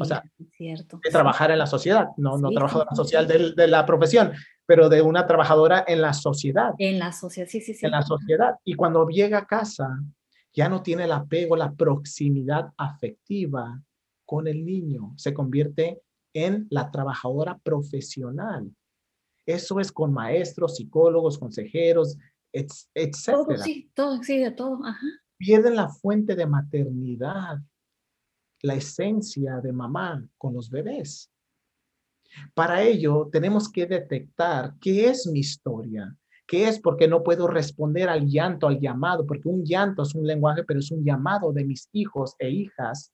Speaker 2: o sea, cierto. de trabajar en la sociedad, no, no trabajadora social de, de, la profesión, pero de una trabajadora en la sociedad.
Speaker 1: En la sociedad, sí, sí, sí.
Speaker 2: En la sociedad. Y cuando llega a casa, ya no tiene el apego, la proximidad afectiva con el niño, se convierte en la trabajadora profesional. Eso es con maestros, psicólogos, consejeros, etc.
Speaker 1: Todo, sí, todo, sí, de todo. Ajá.
Speaker 2: Pierden la fuente de maternidad la esencia de mamá con los bebés. Para ello, tenemos que detectar qué es mi historia, qué es porque no puedo responder al llanto, al llamado, porque un llanto es un lenguaje, pero es un llamado de mis hijos e hijas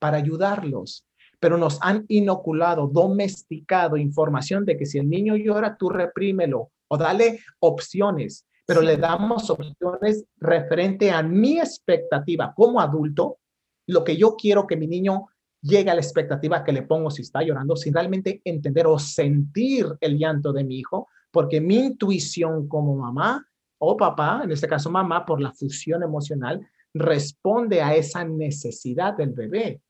Speaker 2: para ayudarlos. Pero nos han inoculado, domesticado información de que si el niño llora, tú reprímelo o dale opciones, pero le damos opciones referente a mi expectativa como adulto lo que yo quiero que mi niño llegue a la expectativa que le pongo si está llorando, sin realmente entender o sentir el llanto de mi hijo, porque mi intuición como mamá o papá, en este caso mamá, por la fusión emocional, responde a esa necesidad del bebé.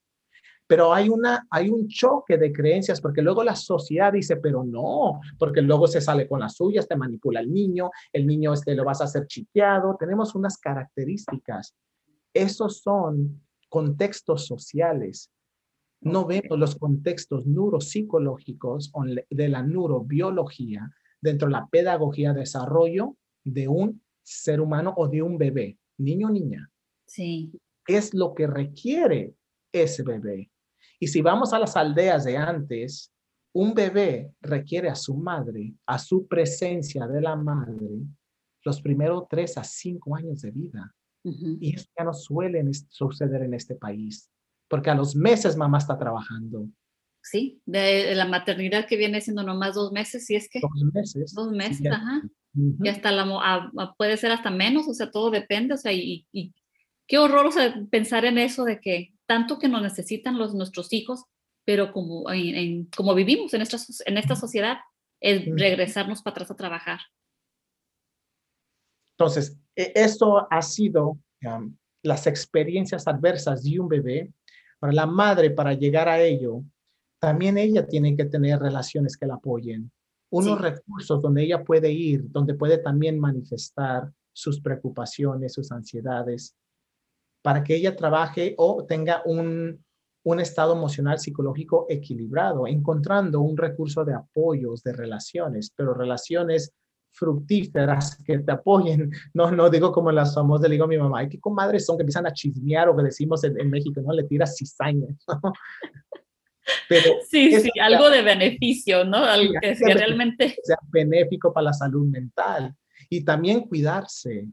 Speaker 2: Pero hay, una, hay un choque de creencias porque luego la sociedad dice, pero no, porque luego se sale con las suyas, te manipula el niño, el niño este lo vas a hacer chiqueado, tenemos unas características. Esos son contextos sociales. No vemos los contextos neuropsicológicos de la neurobiología dentro de la pedagogía desarrollo de un ser humano o de un bebé, niño o niña.
Speaker 1: Sí.
Speaker 2: Es lo que requiere ese bebé. Y si vamos a las aldeas de antes, un bebé requiere a su madre, a su presencia de la madre, los primeros tres a cinco años de vida. Y eso ya no suele suceder en este país, porque a los meses mamá está trabajando.
Speaker 1: Sí, de la maternidad que viene siendo nomás dos meses, si es que.
Speaker 2: Dos meses.
Speaker 1: Dos meses, ajá. Y hasta la, puede ser hasta menos, o sea, todo depende, o sea, y, qué horror, o sea, pensar en eso de que tanto que nos necesitan los, nuestros hijos, pero como, en, como vivimos en esta, en esta sociedad, es regresarnos para atrás a trabajar.
Speaker 2: Entonces, e, esto ha sido las experiencias adversas de un bebé. Para la madre, para llegar a ello, también ella tiene que tener relaciones que la apoyen. Unos recursos donde ella puede ir, donde puede también manifestar sus preocupaciones, sus ansiedades, para que ella trabaje o tenga un, un estado emocional psicológico equilibrado, encontrando un recurso de apoyos, de relaciones, pero relaciones fructíferas que te apoyen. No, no digo como las famosas, le digo a mi mamá, qué comadres son que empiezan a chismear o que decimos en, México, ¿no? Le tiras cizaña.
Speaker 1: Pero sí, sí, algo de beneficio, ¿no? Algo que, realmente
Speaker 2: sea benéfico para la salud mental y también cuidarse,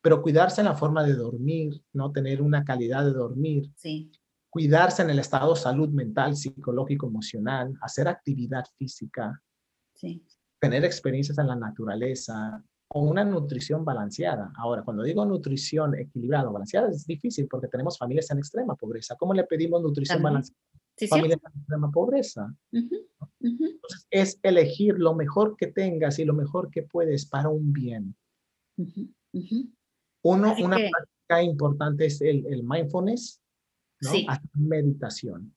Speaker 2: pero cuidarse en la forma de dormir, ¿no? Tener una calidad de dormir.
Speaker 1: Sí.
Speaker 2: Cuidarse en el estado de salud mental, psicológico, emocional, hacer actividad física.
Speaker 1: Sí
Speaker 2: tener experiencias en la naturaleza o una nutrición balanceada. Ahora, cuando digo nutrición equilibrada o balanceada, es difícil porque tenemos familias en extrema pobreza. ¿Cómo le pedimos nutrición balanceada? Sí, familias en extrema pobreza. Entonces, es elegir lo mejor que tengas y lo mejor que puedes para un bien. Uno, una práctica importante es el, el mindfulness, ¿no? Sí. meditación.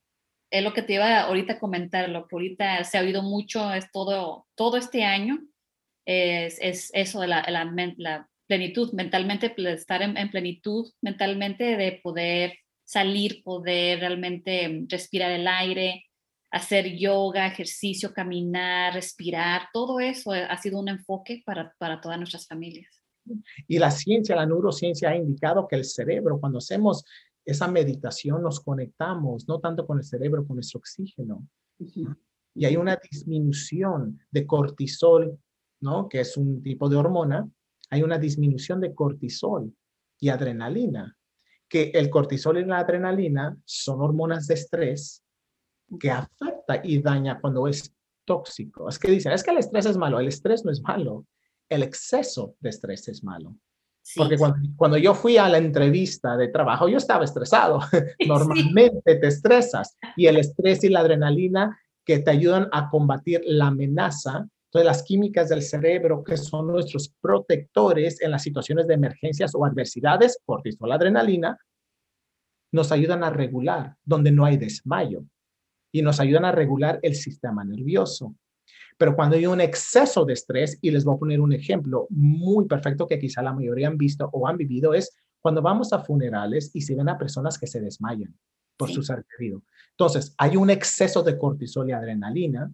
Speaker 1: Es lo que te iba ahorita a comentar, lo que ahorita se ha oído mucho es todo, todo este año, es, es eso de la, la, la, plenitud, mentalmente, estar en, en, plenitud mentalmente de poder salir, poder realmente respirar el aire, hacer yoga, ejercicio, caminar, respirar, todo eso ha sido un enfoque para, para todas nuestras familias.
Speaker 2: Y la ciencia, la neurociencia ha indicado que el cerebro, cuando hacemos esa meditación, nos conectamos no tanto con el cerebro, con nuestro oxígeno. Y hay una disminución de cortisol, ¿no? Que es un tipo de hormona. Hay una disminución de cortisol y adrenalina. Que el cortisol y la adrenalina son hormonas de estrés que afecta y daña cuando es tóxico. Es que dicen, es que el estrés es malo. El estrés no es malo. El exceso de estrés es malo. Porque cuando, cuando, yo fui a la entrevista de trabajo, yo estaba estresado. Normalmente te estresas y el estrés y la adrenalina que te ayudan a combatir la amenaza. Entonces, las químicas del cerebro, que son nuestros protectores en las situaciones de emergencias o adversidades, cortisol, adrenalina, nos ayudan a regular donde no hay desmayo y nos ayudan a regular el sistema nervioso. Pero cuando hay un exceso de estrés, y les voy a poner un ejemplo muy perfecto que quizá la mayoría han visto o han vivido, es cuando vamos a funerales y se ven a personas que se desmayan por su ser querido. Entonces, hay un exceso de cortisol y adrenalina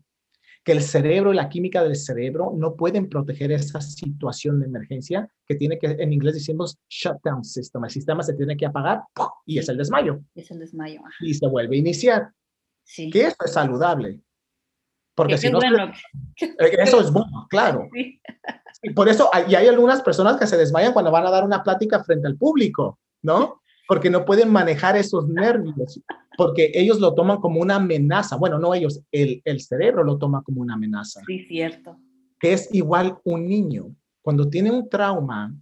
Speaker 2: que el cerebro y la química del cerebro no pueden proteger esa situación de emergencia que tiene que, en inglés decimos shutdown system. El sistema se tiene que apagar y es el desmayo.
Speaker 1: Es el desmayo.
Speaker 2: Y se vuelve a iniciar. Que eso es saludable. Porque si no, eh, eso es bueno, claro. Y por eso y hay algunas personas que se desmayan cuando van a dar una plática frente al público, ¿no? Porque no pueden manejar esos nervios, porque ellos lo toman como una amenaza. Bueno, no ellos, el, el cerebro lo toma como una amenaza.
Speaker 1: Sí, cierto.
Speaker 2: Que es igual un niño. Cuando tiene un trauma,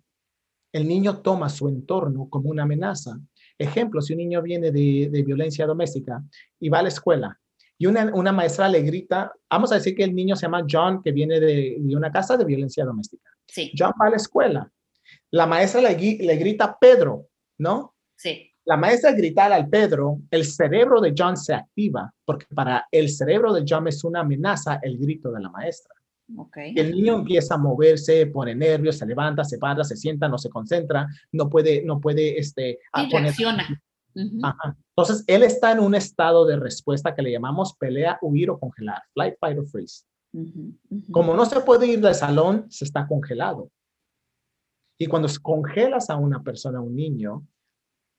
Speaker 2: el niño toma su entorno como una amenaza. Ejemplo, si un niño viene de, de violencia doméstica y va a la escuela y una, una, maestra le grita, vamos a decir que el niño se llama John, que viene de, de una casa de violencia doméstica.
Speaker 1: Sí.
Speaker 2: John va a la escuela. La maestra le, le grita Pedro, ¿no?
Speaker 1: Sí.
Speaker 2: La maestra gritar al Pedro, el cerebro de John se activa, porque para el cerebro de John es una amenaza el grito de la maestra.
Speaker 1: Okay.
Speaker 2: El niño empieza a moverse, pone nervios, se levanta, se para, se sienta, no se concentra, no puede, no puede, este,
Speaker 1: reacciona.
Speaker 2: Entonces, él está en un estado de respuesta que le llamamos pelea, huir o congelar, flight, fight or freeze. Como no se puede ir del salón, se está congelado. Y cuando congelas a una persona, a un niño,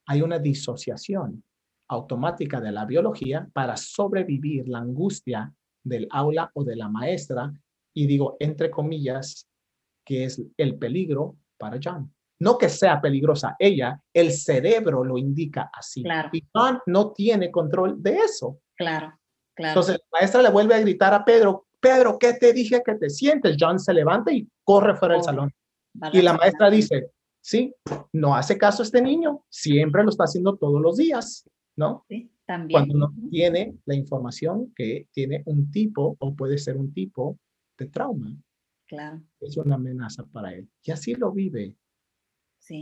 Speaker 2: hay una disociación automática de la biología para sobrevivir la angustia del aula o de la maestra, y digo entre comillas, que es el peligro para John. No que sea peligrosa ella, el cerebro lo indica así.
Speaker 1: Claro.
Speaker 2: Y John no tiene control de eso.
Speaker 1: Claro, claro.
Speaker 2: Entonces la maestra le vuelve a gritar a Pedro, Pedro, ¿qué te dije que te sientes? John se levanta y corre fuera del salón. y la maestra dice, sí, no hace caso a este niño, siempre lo está haciendo todos los días, ¿no?
Speaker 1: Sí, también.
Speaker 2: Cuando no tiene la información que tiene un tipo o puede ser un tipo de trauma.
Speaker 1: Claro.
Speaker 2: Es una amenaza para él. Y así lo vive.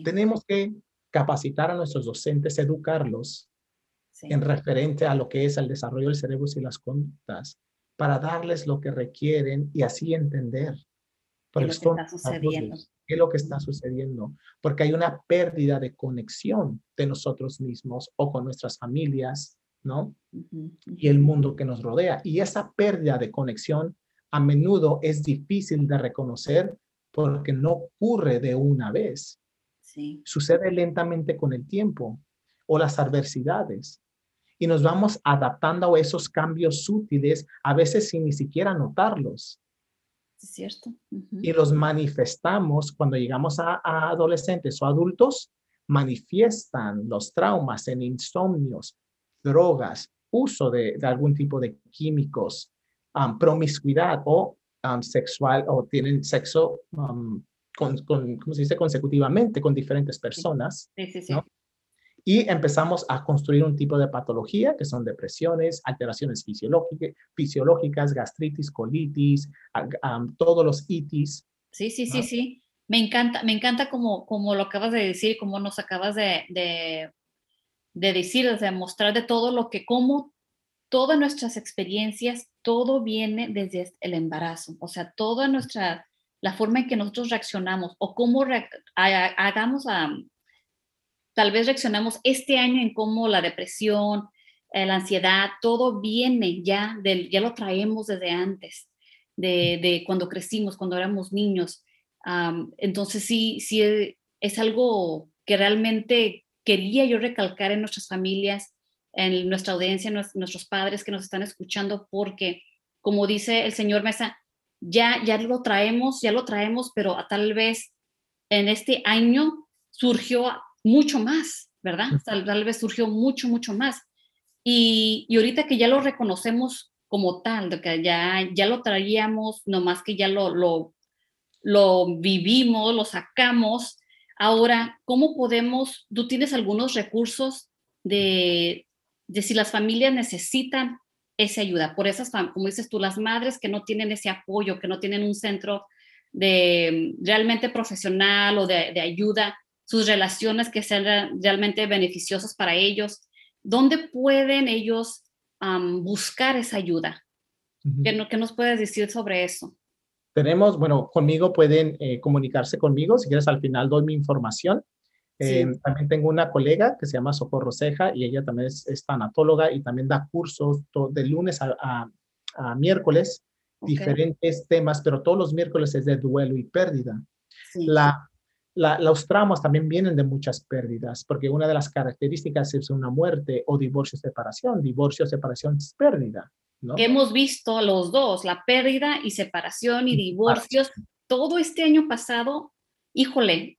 Speaker 2: Tenemos que capacitar a nuestros docentes, educarlos en referente a lo que es el desarrollo del cerebro y las conductas, para darles lo que requieren y así entender.
Speaker 1: ¿Qué es lo que está sucediendo?
Speaker 2: ¿Qué es lo que está sucediendo? Porque hay una pérdida de conexión de nosotros mismos o con nuestras familias, ¿no? Y el mundo que nos rodea. Y esa pérdida de conexión a menudo es difícil de reconocer porque no ocurre de una vez. Sucede lentamente con el tiempo o las adversidades. Y nos vamos adaptando a esos cambios sutiles, a veces sin ni siquiera notarlos.
Speaker 1: Es cierto.
Speaker 2: Y los manifestamos cuando llegamos a, adolescentes o adultos, manifiestan los traumas en insomnios, drogas, uso de, algún tipo de químicos, um, promiscuidad o um, sexual o tienen sexo um, con, con, ¿cómo se dice? consecutivamente con diferentes personas.
Speaker 1: Sí, sí, sí.
Speaker 2: Y empezamos a construir un tipo de patología que son depresiones, alteraciones fisiológicas, gastritis, colitis, todos los itis.
Speaker 1: Sí, sí, sí, sí. Me encanta, me encanta como, como lo acabas de decir, como nos acabas de, de, de decir, de mostrar de todo lo que, como todas nuestras experiencias, todo viene desde el embarazo, o sea, toda nuestra, la forma en que nosotros reaccionamos o cómo hagamos a, tal vez reaccionamos este año en cómo la depresión, eh, la ansiedad, todo viene ya, del, ya lo traemos desde antes, de, cuando crecimos, cuando éramos niños. entonces sí, sí es algo que realmente quería yo recalcar en nuestras familias, en nuestra audiencia, nuestros padres que nos están escuchando, porque como dice el señor Mesa, ya, ya lo traemos, ya lo traemos, pero tal vez en este año surgió mucho más, ¿verdad? Tal, tal vez surgió mucho, mucho más. Y, y, ahorita que ya lo reconocemos como tal, de que ya, ya lo traíamos, nomás que ya lo, lo, lo vivimos, lo sacamos, Ahora, ¿cómo podemos, tú tienes algunos recursos de, de si las familias necesitan esa ayuda? Por esas, como dices tú, las madres que no tienen ese apoyo, que no tienen un centro de realmente profesional o de, ayuda, sus relaciones que sean realmente beneficiosas para ellos, ¿dónde pueden ellos buscar esa ayuda? ¿Qué, ¿Qué nos puedes decir sobre eso?
Speaker 2: Tenemos, bueno, conmigo pueden eh, comunicarse conmigo. Si quieres, al final doy mi información. Eh, también tengo una colega que se llama Socorro Ceja y ella también es, tanatóloga y también da cursos de lunes a, miércoles, diferentes temas, pero todos los miércoles es de duelo y pérdida. La, los traumas también vienen de muchas pérdidas, porque una de las características es una muerte o divorcio separación. Divorcio separación es pérdida
Speaker 1: hemos visto los dos, la pérdida y separación y divorcios, todo este año pasado, híjole,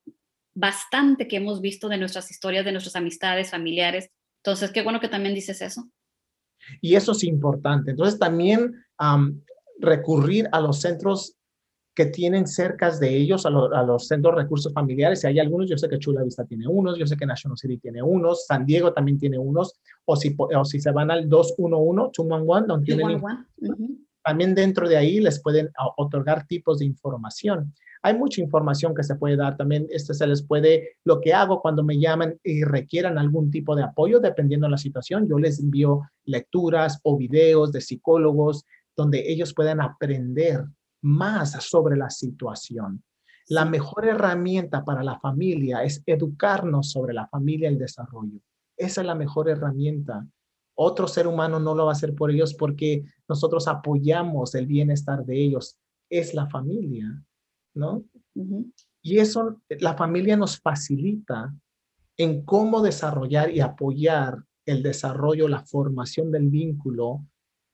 Speaker 1: bastante que hemos visto de nuestras historias, de nuestras amistades familiares. Entonces, qué bueno que también dices eso.
Speaker 2: Y eso es importante. Entonces, también recurrir a los centros que tienen cerca de ellos a, los centros de recursos familiares. Si hay algunos, yo sé que Chula Vista tiene unos, yo sé que National City tiene unos, San Diego también tiene unos, o si, o si se van al 211, 211, donde tienen, también dentro de ahí les pueden otorgar tipos de información. Hay mucha información que se puede dar también. Este se les puede, lo que hago cuando me llaman y requieran algún tipo de apoyo, dependiendo de la situación, yo les envío lecturas o videos de psicólogos donde ellos puedan aprender más sobre la situación. La mejor herramienta para la familia es educarnos sobre la familia y el desarrollo. Esa es la mejor herramienta. Otro ser humano no lo va a hacer por ellos porque nosotros apoyamos el bienestar de ellos. Es la familia, ¿no? Y eso, la familia nos facilita en cómo desarrollar y apoyar el desarrollo, la formación del vínculo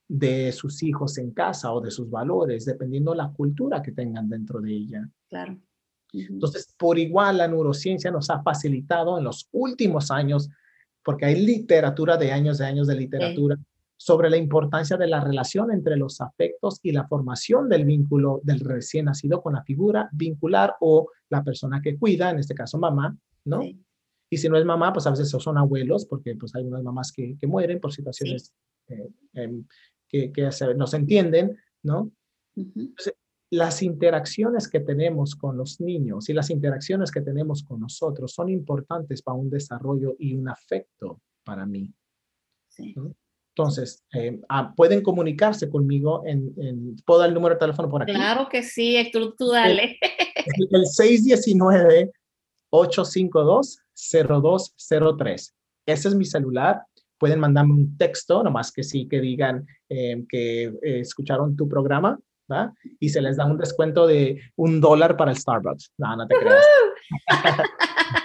Speaker 2: de sus hijos en casa o de sus valores, dependiendo de la cultura que tengan dentro de ella.
Speaker 1: Claro.
Speaker 2: Entonces, por igual, la neurociencia nos ha facilitado en los últimos años, porque hay literatura de años de años de literatura sobre la importancia de la relación entre los afectos y la formación del vínculo del recién nacido con la figura vincular o la persona que cuida, en este caso mamá, ¿no? Y si no es mamá, pues a veces son abuelos, porque pues hay unas mamás que, que mueren por situaciones eh, em, que, que nos entienden, ¿no? las interacciones que tenemos con los niños y las interacciones que tenemos con nosotros son importantes para un desarrollo y un afecto para mí. Sí. Entonces, eh, ah, pueden comunicarse conmigo en, en, ¿Puedo dar el número de teléfono por aquí?
Speaker 1: Claro que sí, Héctor, tú dale.
Speaker 2: El, el 619-852-0203. Ese es mi celular pueden mandarme un texto, nomás que sí que digan eh, que eh, escucharon tu programa, ¿va? Y se les da un descuento de un dólar para el Starbucks. No, no te creas.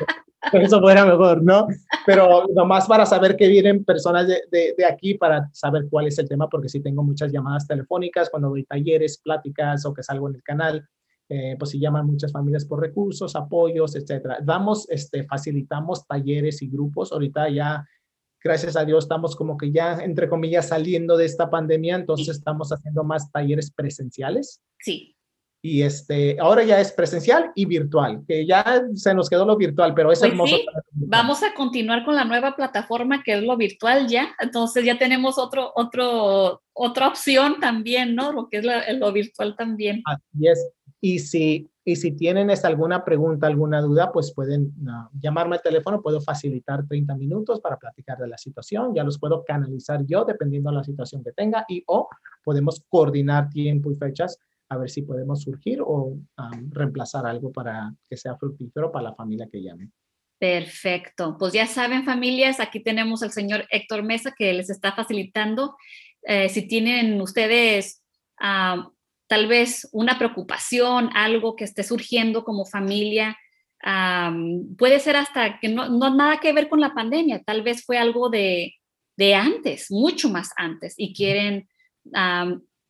Speaker 2: Eso fuera mejor, ¿no? Pero nomás para saber que vienen personas de, de, aquí para saber cuál es el tema, porque sí tengo muchas llamadas telefónicas cuando doy talleres, pláticas o que salgo en el canal. Eh, pues si llaman muchas familias por recursos, apoyos, etcétera. Damos, este, facilitamos talleres y grupos. Ahorita ya gracias a Dios estamos como que ya, entre comillas, saliendo de esta pandemia, entonces estamos haciendo más talleres presenciales.
Speaker 1: Sí.
Speaker 2: Y este, ahora ya es presencial y virtual, que ya se nos quedó lo virtual, pero es pues hermoso. Sí.
Speaker 1: Vamos a continuar con la nueva plataforma que es lo virtual ya, entonces ya tenemos otro, otro, otra opción también, ¿no? Lo que es lo virtual también.
Speaker 2: Así es. Y si Y si tienen alguna pregunta, alguna duda, pues pueden llamarme al teléfono, puedo facilitar 30 minutos para platicar de la situación, ya los puedo canalizar yo dependiendo de la situación que tenga y o podemos coordinar tiempo y fechas a ver si podemos surgir o reemplazar algo para que sea fructífero para la familia que llame.
Speaker 1: Perfecto. Pues ya saben, familias, aquí tenemos al señor Héctor Mesa que les está facilitando. Eh, si tienen ustedes tal vez una preocupación, algo que esté surgiendo como familia, puede ser hasta que no, no nada que ver con la pandemia, tal vez fue algo de, de antes, mucho más antes, y quieren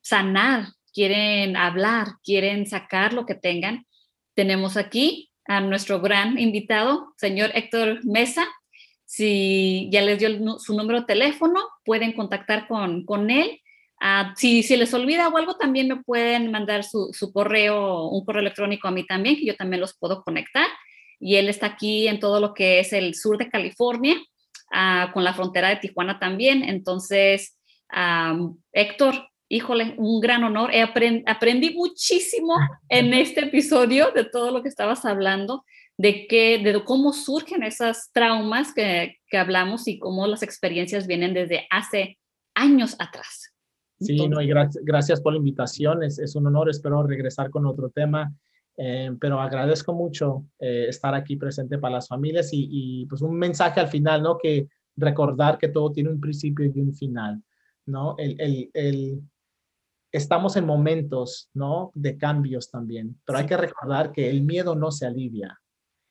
Speaker 1: sanar, quieren hablar, quieren sacar lo que tengan. Tenemos aquí a nuestro gran invitado, señor Héctor Mesa. Si ya les dio su número de teléfono, pueden contactar con, con él. Ah, si, si les olvida o algo, también me pueden mandar su, su, correo, un correo electrónico a mí también, que yo también los puedo conectar. Y él está aquí en todo lo que es el sur de California, ah, con la frontera de Tijuana también. Entonces, Héctor, híjole, un gran honor. He aprendí muchísimo en este episodio de todo lo que estabas hablando, de, que, de cómo surgen esas traumas que, que hablamos y cómo las experiencias vienen desde hace años atrás.
Speaker 2: Sí, no, y gracias por la invitación. Es, es, un honor. Espero regresar con otro tema. Eh, pero agradezco mucho eh, estar aquí presente para las familias y, y, pues un mensaje al final, ¿no? Que recordar que todo tiene un principio y un final, ¿no? El, el, el, estamos en momentos, ¿no? De cambios también, pero hay que recordar que el miedo no se alivia.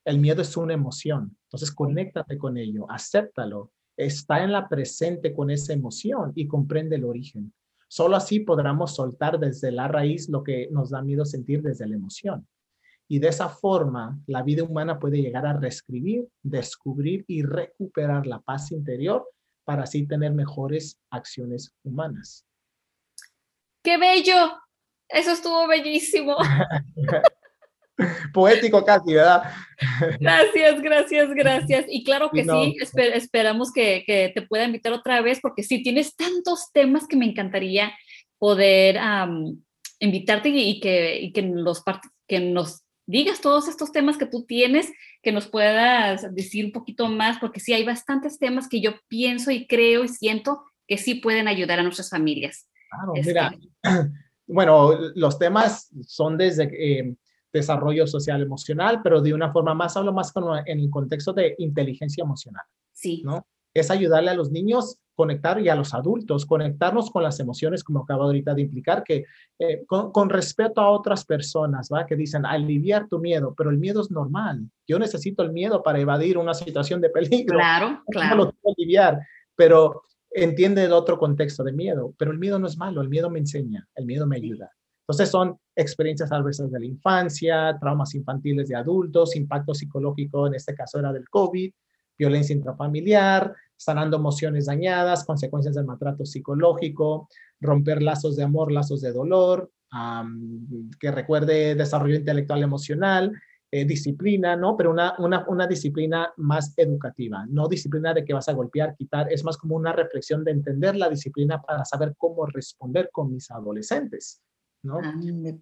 Speaker 2: El miedo es una emoción. Entonces, conéctate con ello, acéptalo, está en la presente con esa emoción y comprende el origen. Solo así podremos soltar desde la raíz lo que nos da miedo sentir desde la emoción. Y de esa forma, la vida humana puede llegar a reescribir, descubrir y recuperar la paz interior para así tener mejores acciones humanas.
Speaker 1: ¡Qué bello! Eso estuvo bellísimo.
Speaker 2: Poético casi, ¿verdad?
Speaker 1: Gracias, gracias, gracias. Y claro que sí, esperamos que, te pueda invitar otra vez porque sí, tienes tantos temas que me encantaría poder invitarte y, que, que, los, que nos digas todos estos temas que tú tienes, que nos puedas decir un poquito más, porque sí, hay bastantes temas que yo pienso y creo y siento que sí pueden ayudar a nuestras familias.
Speaker 2: Claro, mira, bueno, los temas son desde eh, desarrollo social emocional, pero de una forma más, hablo más como en el contexto de inteligencia emocional.
Speaker 1: Sí.
Speaker 2: ¿no? Es ayudarle a los niños conectar y a los adultos, conectarnos con las emociones, como acabo ahorita de implicar, que eh, con, respeto a otras personas, ¿va? Que dicen, aliviar tu miedo, pero el miedo es normal. Yo necesito el miedo para evadir una situación de peligro.
Speaker 1: Claro, claro.
Speaker 2: No lo tengo aliviar, pero entiende el otro contexto de miedo, pero el miedo no es malo, el miedo me enseña, el miedo me ayuda. Entonces son experiencias adversas de la infancia, traumas infantiles de adultos, impacto psicológico, en este caso era del COVID, violencia intrafamiliar, sanando emociones dañadas, consecuencias del maltrato psicológico, romper lazos de amor, lazos de dolor, que recuerde desarrollo intelectual emocional, eh, disciplina, ¿no? Pero una, una, una, disciplina más educativa, no disciplina de que vas a golpear, quitar, es más como una reflexión de entender la disciplina para saber cómo responder con mis adolescentes, ¿no? Ah,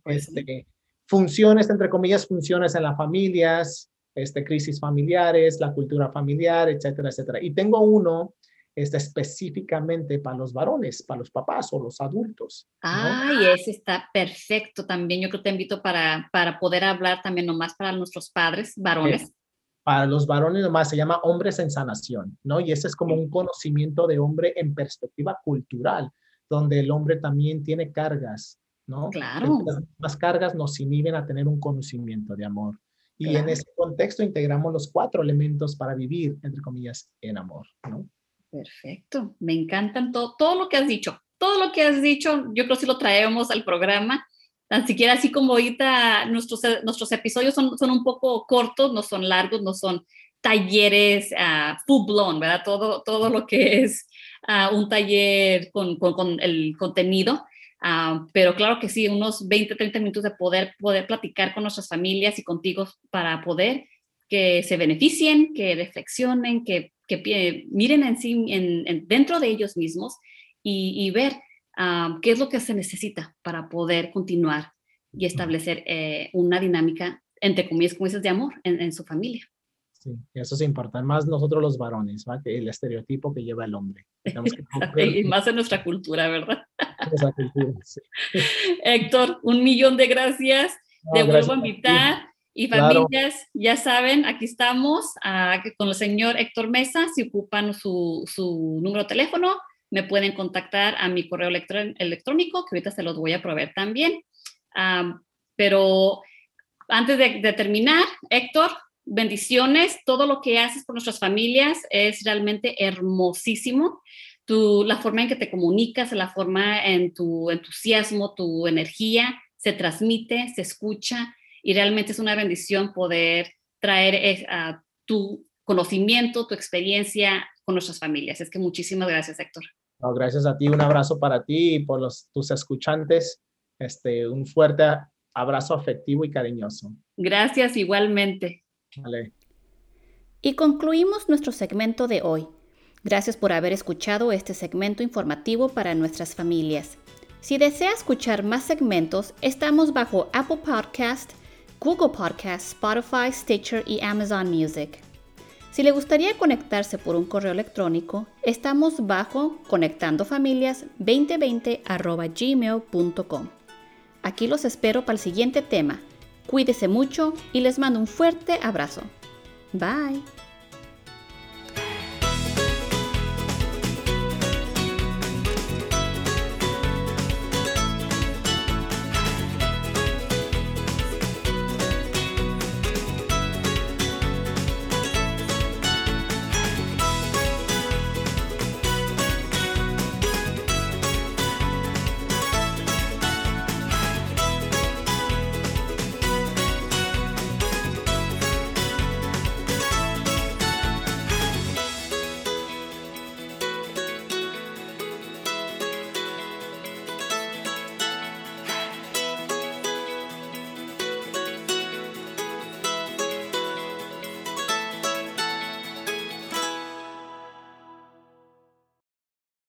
Speaker 2: este, funciones, entre comillas, funciones en las familias, este, crisis familiares, la cultura familiar, etcétera, etcétera. Y tengo uno este, específicamente para los varones, para los papás o los adultos.
Speaker 1: Ay, ese está perfecto también. Yo creo que te invito para, para poder hablar también nomás para nuestros padres, varones.
Speaker 2: para los varones nomás se llama hombres en sanación, ¿no? Y ese es como un conocimiento de hombre en perspectiva cultural, donde el hombre también tiene cargas, ¿no?
Speaker 1: Claro.
Speaker 2: Las cargas nos inhiben a tener un conocimiento de amor. Y en ese contexto integramos los cuatro elementos para vivir, entre comillas, en amor, ¿no?
Speaker 1: Perfecto, me encantan todo, todo lo que has dicho. Todo lo que has dicho, yo creo que si lo traemos al programa, tan siquiera así como ahorita nuestros, nuestros episodios son, son un poco cortos, no son largos, no son talleres uh, full blown, ¿verdad? Todo, todo lo que es uh, un taller con, con, con el contenido. Uh, pero claro que sí, unos 20, 30 minutos de poder, poder platicar con nuestras familias y contigo para poder que se beneficien, que reflexionen, que que miren en sí, en, dentro de ellos mismos y, ver qué es lo que se necesita para poder continuar y establecer eh, una dinámica, entre comillas, como dices, de amor en, su familia.
Speaker 2: Sí, eso es importante, más nosotros los varones, ¿va? que el estereotipo que lleva el hombre.
Speaker 1: y más en nuestra cultura, ¿verdad? Héctor, un millón de gracias. Te vuelvo a invitar. Y familias, ya saben, aquí estamos ah, con el señor Héctor Mesa. Si ocupan su, su número de teléfono, me pueden contactar a mi correo electrónico, que ahorita se los voy a proveer también. pero antes de, terminar, Héctor, bendiciones. Todo lo que haces por nuestras familias es realmente hermosísimo. Tu, la forma en que te comunicas, la forma en tu entusiasmo, tu energía, se transmite, se escucha y realmente es una bendición poder traer eh, tu conocimiento, tu experiencia con nuestras familias. Es que muchísimas gracias, Héctor.
Speaker 2: gracias a ti, un abrazo para ti y por los, tus escuchantes. Este, un fuerte abrazo afectivo y cariñoso.
Speaker 1: Gracias igualmente.
Speaker 3: Y concluimos nuestro segmento de hoy. Gracias por haber escuchado este segmento informativo para nuestras familias. Si desea escuchar más segmentos, estamos bajo Apple Podcast, Google Podcast, Spotify, Stitcher y Amazon Music. Si le gustaría conectarse por un correo electrónico, estamos bajo conectandofamilias2020 Aquí los espero para el siguiente tema. Cuídese mucho y les mando un fuerte abrazo. Bye.